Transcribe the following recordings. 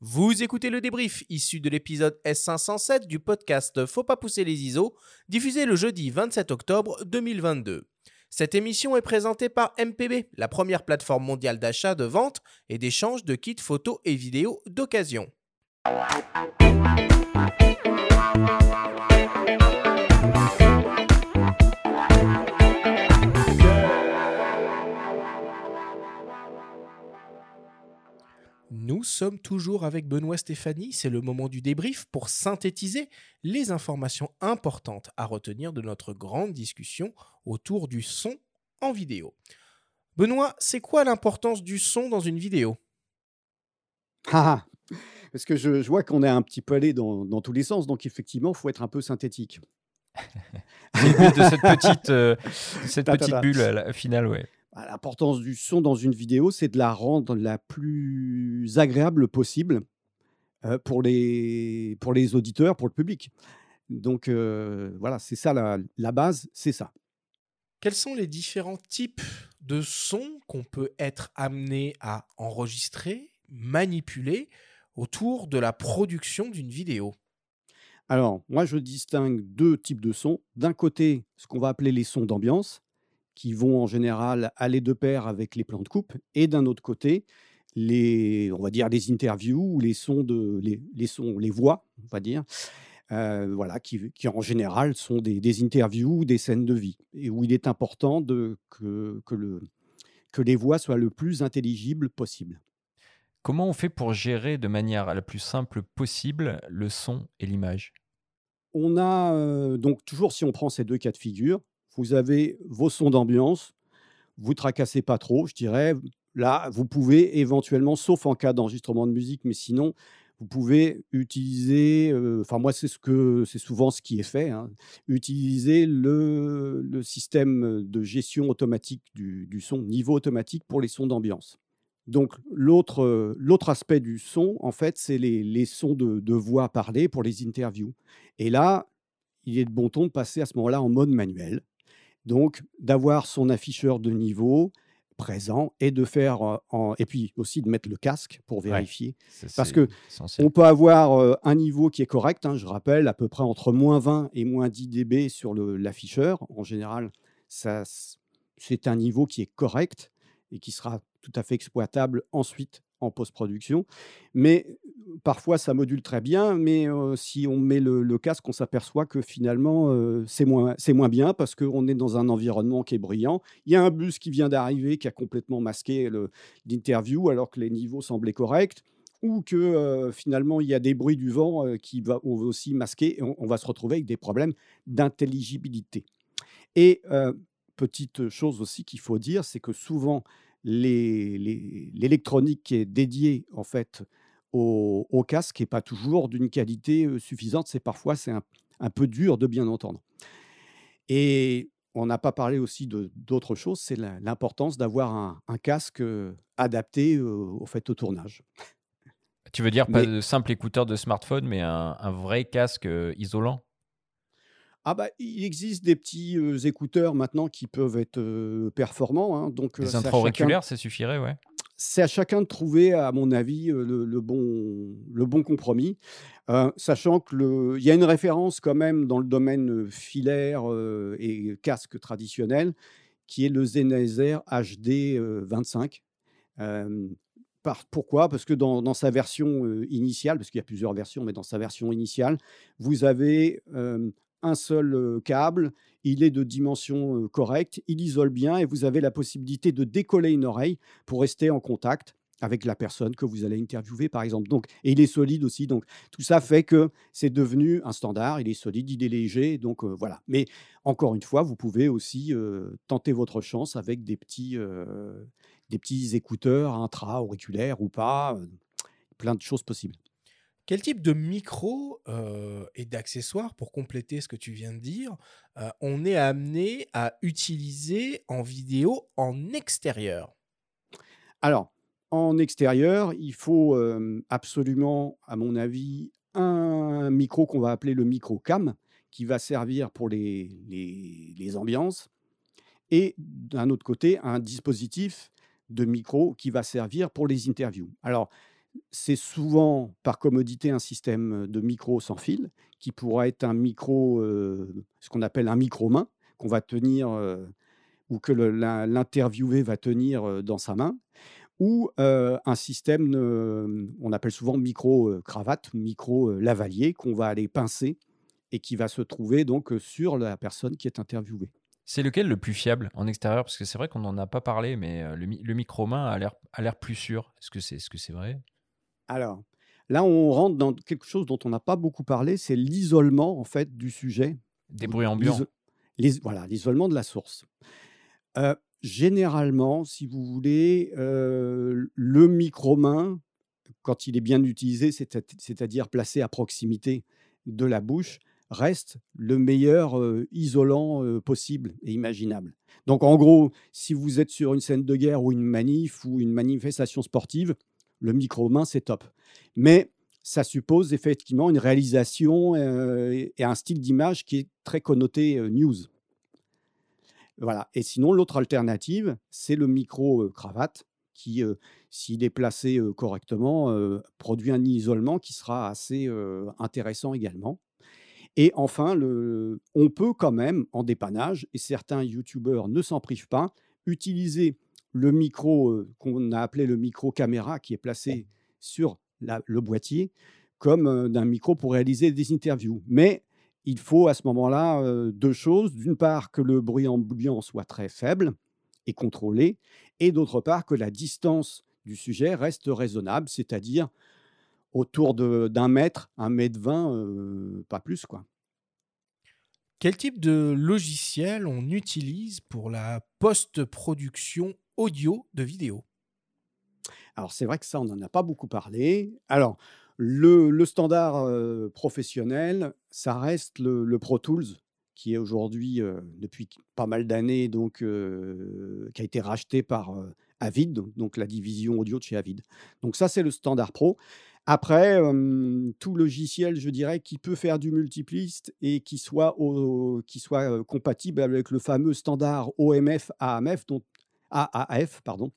Vous écoutez le débrief issu de l'épisode S507 du podcast Faut pas pousser les ISO, diffusé le jeudi 27 octobre 2022. Cette émission est présentée par MPB, la première plateforme mondiale d'achat, de vente et d'échange de kits photos et vidéos d'occasion. Nous sommes toujours avec Benoît Stéphanie. C'est le moment du débrief pour synthétiser les informations importantes à retenir de notre grande discussion autour du son en vidéo. Benoît, c'est quoi l'importance du son dans une vidéo? Ah, ah. Parce que je, vois qu'on est un petit peu allé dans, tous les sens, donc effectivement, il faut être un peu synthétique. C'est le but de cette petite, euh, cette petite bulle à la finale, ouais. Bah, l'importance du son dans une vidéo, c'est de la rendre la plus agréable possible pour, les, pour les auditeurs, pour le public. Donc euh, voilà, c'est ça la, la base, c'est ça. Quels sont les différents types de sons qu'on peut être amené à enregistrer, manipuler autour de la production d'une vidéo? Alors, moi, je distingue deux types de sons. D'un côté, ce qu'on va appeler les sons d'ambiance, qui vont en général aller de pair avec les plans de coupe, et d'un autre côté, les, on va dire les interviews ou les sons de les, les sons, les voix, on va dire, euh, voilà, qui, qui, en général sont des, des, interviews ou des scènes de vie, et où il est important de, que, que, le, que les voix soient le plus intelligibles possible. Comment on fait pour gérer de manière la plus simple possible le son et l'image? On a euh, donc toujours, si on prend ces deux cas de figure, vous avez vos sons d'ambiance, vous tracassez pas trop, je dirais. Là, vous pouvez éventuellement, sauf en cas d'enregistrement de musique, mais sinon, vous pouvez utiliser, euh, enfin moi c'est ce que c'est souvent ce qui est fait, hein, utiliser le, système de gestion automatique du, son, niveau automatique pour les sons d'ambiance. Donc l'autre, l'autre aspect du son, en fait, c'est les, les sons de, de, voix parlées pour les interviews. Et là, il est de bon ton de passer à ce moment-là en mode manuel. Donc, d'avoir son afficheur de niveau présent et de faire en, et puis aussi de mettre le casque pour vérifier. parce que on peut avoir un niveau qui est correct hein, je rappelle à peu près entre moins 20 et moins 10 dB sur l'afficheur. En général ça c'est un niveau qui est correct et qui sera tout à fait exploitable ensuite en post-production. Mais parfois, ça module très bien, mais si on met le, casque, on s'aperçoit que finalement, c'est moins, moins bien parce qu'on est dans un environnement qui est brillant. Il y a un bus qui vient d'arriver qui a complètement masqué l'interview alors que les niveaux semblaient corrects ou que finalement il y a des bruits du vent qui vont aussi masquer et on, va se retrouver avec des problèmes d'intelligibilité. Et petite chose aussi qu'il faut dire, c'est que souvent l'électronique qui est dédiée en fait au, casque n'est pas toujours d'une qualité suffisante. C'est parfois c'est un, peu dur de bien entendre. Et on n'a pas parlé aussi d'autres choses, c'est l'importance d'avoir un, casque adapté au, fait au tournage. Tu veux dire pas de simple écouteur de smartphone, mais un vrai casque isolant? Ah bah, il existe des petits écouteurs maintenant qui peuvent être performants. Hein, donc, Des intra-auriculaires, ça suffirait, ouais. C'est à chacun de trouver, à mon avis, le, bon, le bon compromis. sachant qu'il y a une référence quand même dans le domaine filaire et casque traditionnel, qui est le Sennheiser HD 25. pourquoi? Parce que dans, dans sa version initiale, parce qu'il y a plusieurs versions, mais dans sa version initiale, vous avez un seul câble, il est de dimension correcte, il isole bien et vous avez la possibilité de décoller une oreille pour rester en contact avec la personne que vous allez interviewer, par exemple. Donc, et il est solide aussi. Donc, tout ça fait que c'est devenu un standard. Il est solide, il est léger. Donc, voilà. Mais encore une fois, vous pouvez aussi tenter votre chance avec des petits, des petits écouteurs intra-auriculaires ou pas. plein de choses possibles. Quel type de micro et d'accessoires, pour compléter ce que tu viens de dire, on est amené à utiliser en vidéo en extérieur? Alors, en extérieur, il faut absolument, à mon avis, un micro qu'on va appeler le micro cam, qui va servir pour les, les ambiances, et d'un autre côté, un dispositif de micro qui va servir pour les interviews. Alors, c'est souvent par commodité un système de micro sans fil qui pourra être un micro, euh, ce qu'on appelle un micro-main, qu'on va tenir euh, ou que l'interviewé va tenir euh, dans sa main, ou un système, on appelle souvent micro-cravate, micro-lavalier, qu'on va aller pincer et qui va se trouver donc sur la personne qui est interviewée. C'est lequel le plus fiable en extérieur? Parce que c'est vrai qu'on n'en a pas parlé, mais le, mi- le micro-main a l'air a l'air plus sûr. Est-ce que c'est est -ce c'est vrai? Alors, là, on rentre dans quelque chose dont on n'a pas beaucoup parlé, c'est l'isolement en fait du sujet, Des bruits ambiants. voilà, l'isolement de la source. Euh, généralement, si vous voulez, euh, le micro-main, quand il est bien utilisé, c'est- c'est-à-dire placé à proximité de la bouche, reste le meilleur euh, isolant euh, possible et imaginable. Donc, en gros, si vous êtes sur une scène de guerre ou une manif ou une manifestation sportive, le micro-main, c'est top. Mais ça suppose effectivement une réalisation euh, et un style d'image qui est très connoté euh, news. Voilà. Et sinon, l'autre alternative, c'est le qui, euh, s'il est placé correctement, produit un isolement qui sera assez intéressant également. Et enfin, le- on peut quand même, en dépannage, et certains youtubeurs ne s'en privent pas, utiliser le micro qu'on a appelé le micro caméra qui est placé sur le boîtier comme d'un micro pour réaliser des interviews. Mais il faut à ce moment-là deux choses. D'une part, que le bruit ambiant soit très faible et contrôlé, et d'autre part, que la distance du sujet reste raisonnable, c'est-à-dire autour d'un mètre, un mètre vingt, pas plus. quoi. Quel type de logiciel on utilise pour la post-production audio de vidéo Alors c'est vrai que ça, on n'en a pas beaucoup parlé. Alors, le, standard euh, professionnel, ça reste le, Pro Tools, qui est aujourd'hui, euh, depuis pas mal d'années, donc euh, qui a été racheté par Avid, donc- la division audio de chez Avid. Donc ça, c'est le standard pro. Après, tout logiciel, je dirais, qui peut faire du multipliste et qui soit, compatible avec le fameux standard OMF AMF, dont, AAF, pardon.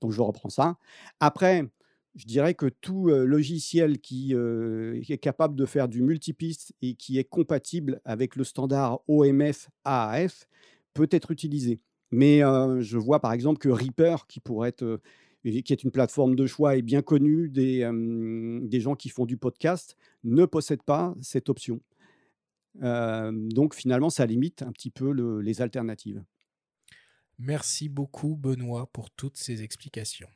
Donc je reprends ça. Après, je dirais que tout logiciel qui, est capable de faire du multipiste et qui est compatible avec le standard OMF AAF peut être utilisé. Mais je vois par exemple que Reaper, qui pourrait être, qui est une plateforme de choix et bien connue des, gens qui font du podcast, ne possède pas cette option. Donc finalement, ça limite un petit peu le- les alternatives. Merci beaucoup Benoît pour toutes ces explications.